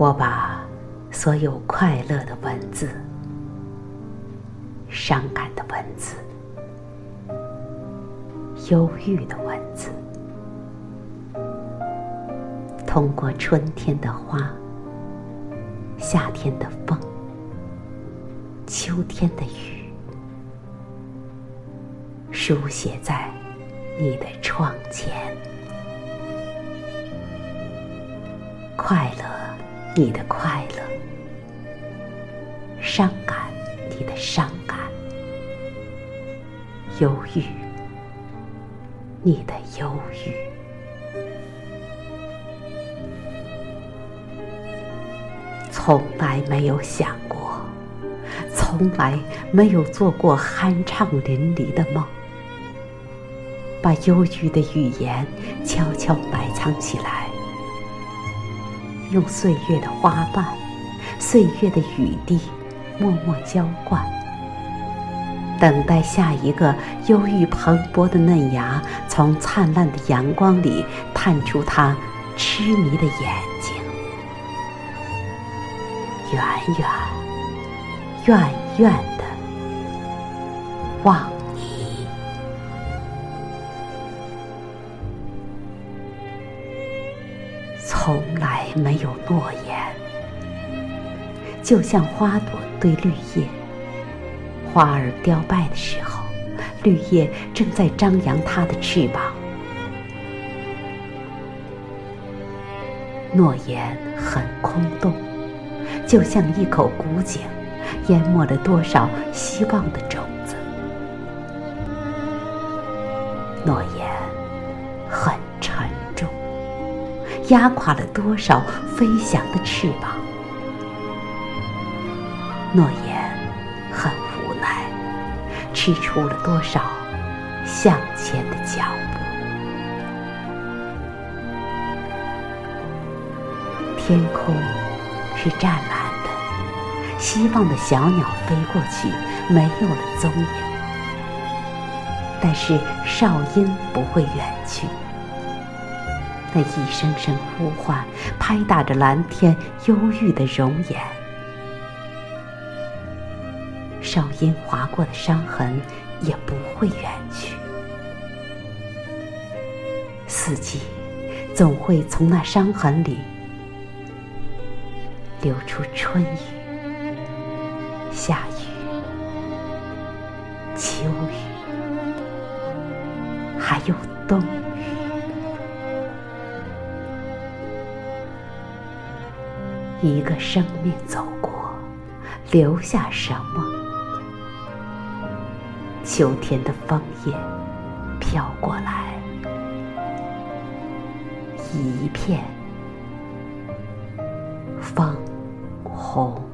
我把所有快乐的文字、伤感的文字、忧郁的文字，通过春天的花、夏天的风、秋天的雨，书写在你的窗前。快乐，你的快乐；伤感，你的伤感；忧郁，你的忧郁。从来没有想过，从来没有做过酣畅淋漓的梦，把忧郁的语言悄悄埋藏起来。用岁月的花瓣、岁月的雨滴，默默浇灌，等待下一个忧郁蓬勃的嫩芽，从灿烂的阳光里探出它痴迷的眼睛，远远、远远的望。没有诺言，就像花朵对绿叶，花儿凋败的时候，绿叶正在张扬它的翅膀。诺言很空洞，就像一口古井，淹没了多少希望的种子。诺言压垮了多少飞翔的翅膀？诺言很无奈，吃出了多少向前的脚步？天空是湛蓝的，希望的小鸟飞过去，没有了踪影。但是哨音不会远去。那一声声呼唤，拍打着蓝天忧郁的容颜。哨音划过的伤痕也不会远去。四季总会从那伤痕里流出春雨、夏雨、秋雨，还有冬。一个生命走过，留下什么？秋天的枫叶飘过来，一片枫红。